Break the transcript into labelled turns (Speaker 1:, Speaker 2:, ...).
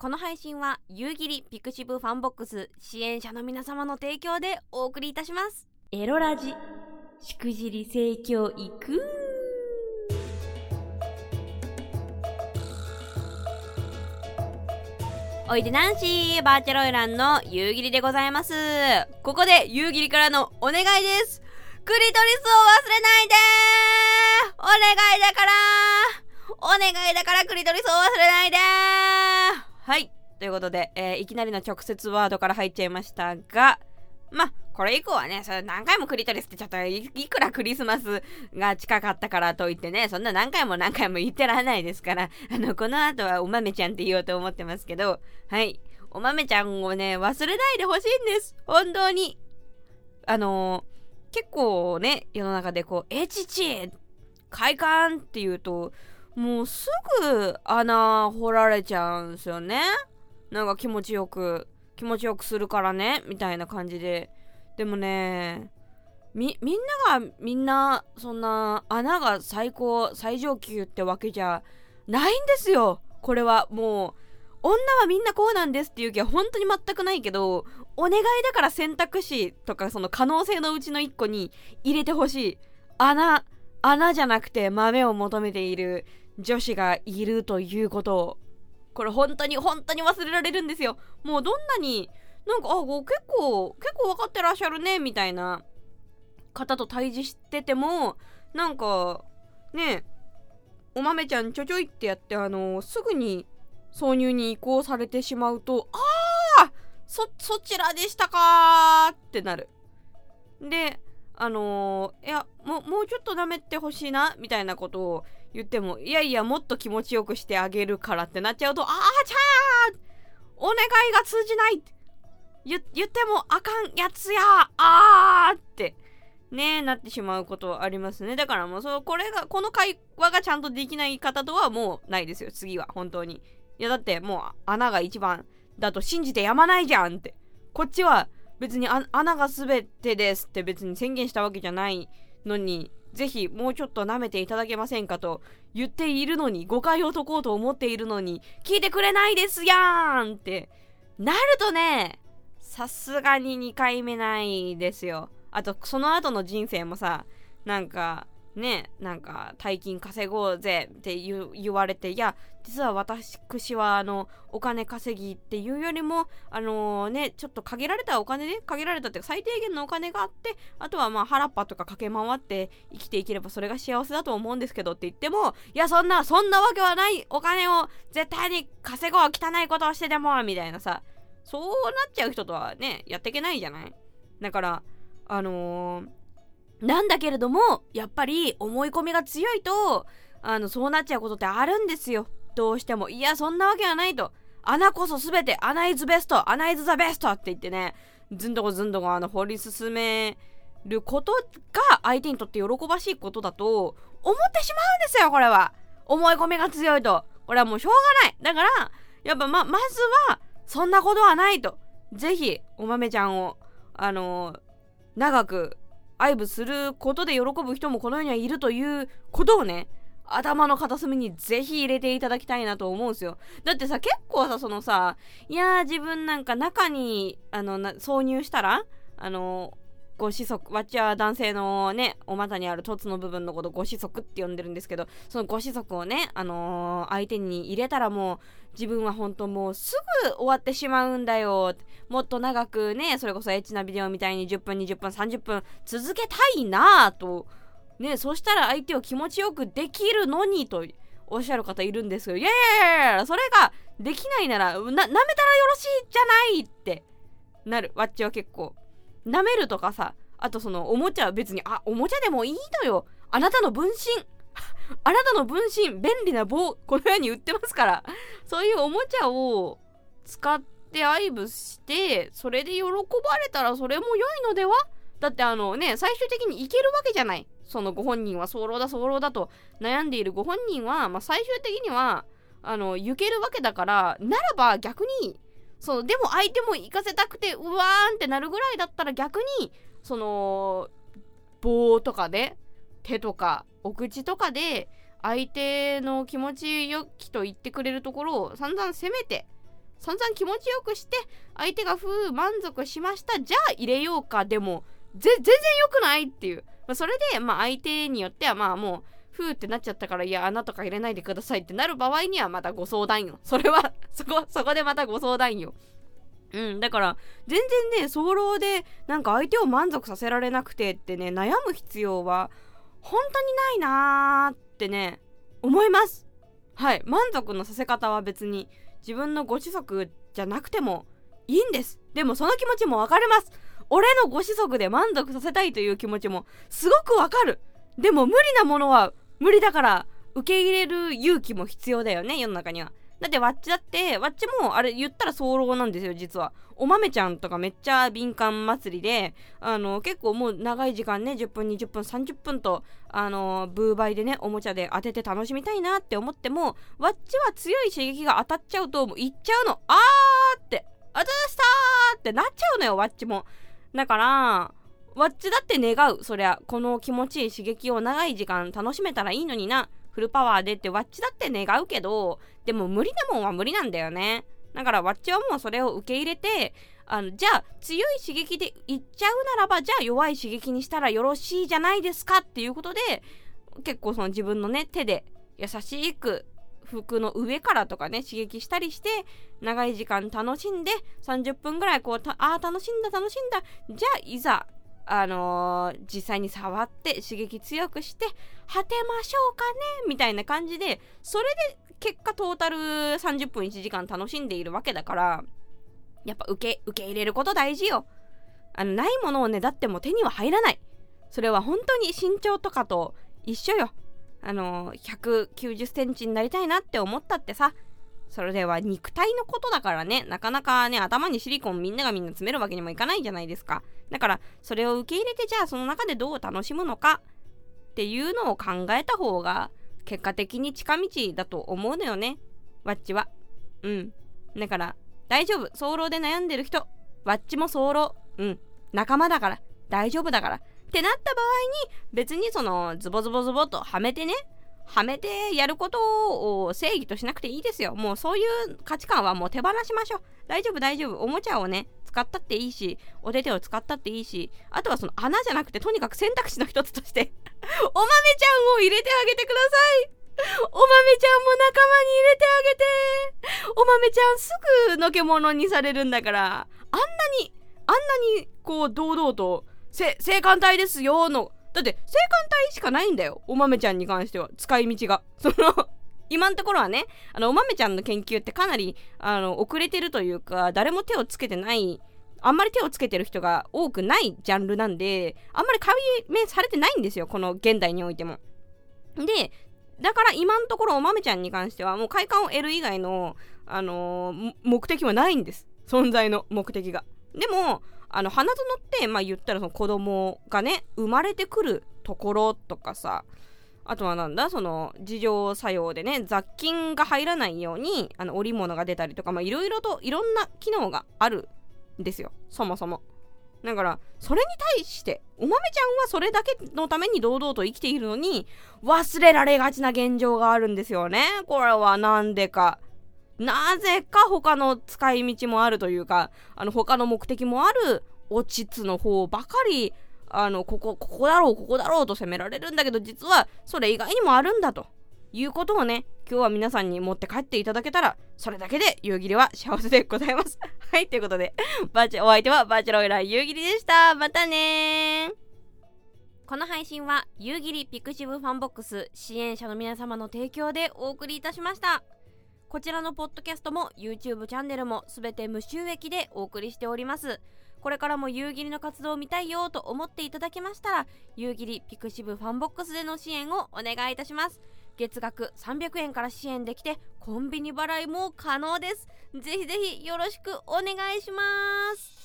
Speaker 1: この配信は夕霧 pixivFANBOX 支援者の皆様の提供でお送りいたします。エロラジしくじり性教育おいでナンシーバーチャロイランの夕霧でございます。ここで夕霧からのお願いです。クリトリスを忘れないでお願いだからお願いだからクリトリスを忘れないではいということで、えー、いきなりの直接ワードから入っちゃいましたがまあこれ以降はね、それ何回もクリトリスってちょっといくらクリスマスが近かったからといってね、そんな何回も何回も言ってられないですから、あの、この後はお豆ちゃんって言おうと思ってますけど、はい。お豆ちゃんをね、忘れないでほしいんです。本当に。あのー、結構ね、世の中でこう、えちち快感って言うと、もうすぐ穴掘られちゃうんすよね。なんか気持ちよく、気持ちよくするからね、みたいな感じで。でもね、み、みんながみんな、そんな穴が最高、最上級ってわけじゃないんですよ。これはもう、女はみんなこうなんですっていう気は本当に全くないけど、お願いだから選択肢とかその可能性のうちの一個に入れてほしい。穴、穴じゃなくて豆を求めている女子がいるということを。これ本当に本当に忘れられるんですよ。もうどんなになんかあ結構結構分かってらっしゃるねみたいな方と対峙しててもなんかねお豆ちゃんちょちょいってやってあのすぐに挿入に移行されてしまうとああそそちらでしたかってなるであのー、いやももうちょっと舐めてほしいなみたいなことを言ってもいやいやもっと気持ちよくしてあげるからってなっちゃうとああちゃーお願いが通じない言ってもあかんやつやあーってねなってしまうことありますね。だからもうそのこれがこの会話がちゃんとできない方とはもうないですよ。次は本当に。いやだってもう穴が一番だと信じてやまないじゃんって。こっちは別に穴が全てですって別に宣言したわけじゃないのにぜひもうちょっと舐めていただけませんかと言っているのに誤解を解こうと思っているのに聞いてくれないですやんってなるとねさすがに2回目ないですよ。あと、その後の人生もさ、なんか、ね、なんか、大金稼ごうぜって言われて、いや、実は私は、あの、お金稼ぎっていうよりも、あのー、ね、ちょっと限られたお金で、限られたっていうか、最低限のお金があって、あとはまあ、原っぱとか駆け回って生きていければそれが幸せだと思うんですけどって言っても、いや、そんな、そんなわけはないお金を絶対に稼ごう汚いことをしてでも、みたいなさ、そうなっちゃう人とはね、やっていけないじゃない？だから、あのー、なんだけれども、やっぱり思い込みが強いと、あの、そうなっちゃうことってあるんですよ。どうしても。いや、そんなわけはないと。穴こそ全て、穴イズベスト、穴イズザベストって言ってね、ずんどこずんどこあの、掘り進めることが相手にとって喜ばしいことだと思ってしまうんですよ、これは。思い込みが強いと。これはもうしょうがない。だから、やっぱま、まずは、そんなことはないと。ぜひ、お豆ちゃんを、あのー、長く愛撫することで喜ぶ人もこの世にはいるということをね、頭の片隅にぜひ入れていただきたいなと思うんですよ。だってさ、結構さ、そのさ、いやー自分なんか中に、あの、挿入したら、あのご子息、わっちは男性のね、お股にある凸の部分のことご子息って呼んでるんですけど、そのご子息をね、あのー、相手に入れたらもう、自分は本当もうすぐ終わってしまうんだよ。もっと長くね、それこそエッチなビデオみたいに10分、20分、30分続けたいなぁと。ね、そしたら相手を気持ちよくできるのにとおっしゃる方いるんですよ。いやいやいやいや、それができないなら、な、舐めたらよろしいじゃないってなる。わっちは結構。舐めるとかさ、あとそのおもちゃは別に、あ、おもちゃでもいいのよ。あなたの分身。あなたの分身、便利な棒、このように売ってますから。そういうおもちゃを使って愛撫して、それで喜ばれたらそれも良いのでは？だってあのね、最終的にいけるわけじゃない。そのご本人は早漏だ早漏だと悩んでいるご本人は、まあ、最終的には、あの、行けるわけだから、ならば逆にそうでも相手も行かせたくてうわーんってなるぐらいだったら逆にその棒とかで手とかお口とかで相手の気持ちよきと言ってくれるところを散々攻めて散々気持ちよくして相手がふう満足しましたじゃあ入れようかでも全然良くないっていう、まあ、それでまあ相手によってはまあもうふーってなっちゃったからいや穴とか入れないでくださいってなる場合にはまたご相談よ。それはそこそこでまたご相談よ。うん、だから全然ね早漏でなんか相手を満足させられなくてってね悩む必要は本当にないなーってね思います。はい満足のさせ方は別に自分のご子息じゃなくてもいいんです。でもその気持ちも分かります。俺のご子息で満足させたいという気持ちもすごくわかる。でも無理なものは無理だから受け入れる勇気も必要だよね世の中には。だってわっちだってわっちもあれ言ったら早漏なんですよ実は。お豆ちゃんとかめっちゃ敏感祭りであの結構もう長い時間ね10分20分30分とあのブーバイでねおもちゃで当てて楽しみたいなって思ってもわっちは強い刺激が当たっちゃうともう行っちゃうの。あーってあざしたーってなっちゃうのよわっちも。だからわっちだって願う。そりゃこの気持ちいい刺激を長い時間楽しめたらいいのにな。フルパワーでってわっちだって願うけどでも無理なもんは無理なんだよね。だからわっちはもうそれを受け入れてあのじゃあ強い刺激でいっちゃうならばじゃあ弱い刺激にしたらよろしいじゃないですかっていうことで結構その自分のね手で優しく服の上からとかね刺激したりして長い時間楽しんで30分ぐらいこうああ楽しんだ楽しんだ。じゃあいざあのー、実際に触って刺激強くして果てましょうかねみたいな感じでそれで結果トータル30分1時間楽しんでいるわけだからやっぱ受け受け入れること大事よ。あのないものをねだっても手には入らない。それは本当に身長とかと一緒よ。あのー、190センチになりたいなって思ったってさ。それでは肉体のことだからね、なかなかね、頭にシリコンみんながみんな詰めるわけにもいかないじゃないですか。だから、それを受け入れて、じゃあその中でどう楽しむのかっていうのを考えた方が、結果的に近道だと思うのよね。ワッチは。うん。だから、大丈夫。早漏で悩んでる人。ワッチも早漏。うん。仲間だから。大丈夫だから。ってなった場合に、別にその、ズボズボズボとはめてね、はめてやることを正義としなくていいですよ。もうそういう価値観はもう手放しましょう。大丈夫大丈夫。おもちゃをね、使ったっていいし、お手手を使ったっていいし、あとはその穴じゃなくてとにかく選択肢の一つとして お豆ちゃんを入れてあげてください。お豆ちゃんも仲間に入れてあげて。お豆ちゃんすぐのけ者にされるんだから、あんなに、あんなにこう堂々と、性感帯ですよのだって性感帯しかないんだよお豆ちゃんに関しては。使い道が。その今のところはねあのお豆ちゃんの研究ってかなりあの遅れてるというか誰も手をつけてないあんまり手をつけてる人が多くないジャンルなんであんまり解明されてないんですよこの現代においても。でだから今のところお豆ちゃんに関してはもう快感を得る以外の、あのー、目的はないんです。存在の目的が。でもあの花園ってまあ言ったらその子供がね生まれてくるところとかさあとはなんだその自浄作用でね雑菌が入らないようにあの織物が出たりとかいろいろといろんな機能があるんですよ。そもそも。だからそれに対してお豆ちゃんはそれだけのために堂々と生きているのに忘れられがちな現状があるんですよね。これはなんでか。なぜか他の使い道もあるというか、あの他の目的もあるおちつの方ばかり、あの、ここ、ここだろう、ここだろうと責められるんだけど、実はそれ以外にもあるんだということをね、今日は皆さんに持って帰っていただけたら、それだけで夕霧は幸せでございます。はい、ということで、バチお相手はバーチャル花魁夕霧でした。またねこの配信は夕霧 pixivFANBOX 支援者の皆様の提供でお送りいたしました。こちらのポッドキャストも YouTube チャンネルも全て無収益でお送りしております。これからも夕霧の活動を見たいよと思っていただけましたら夕霧 pixivFANBOX での支援をお願いいたします。月額300円から支援できてコンビニ払いも可能です。ぜひぜひよろしくお願いします。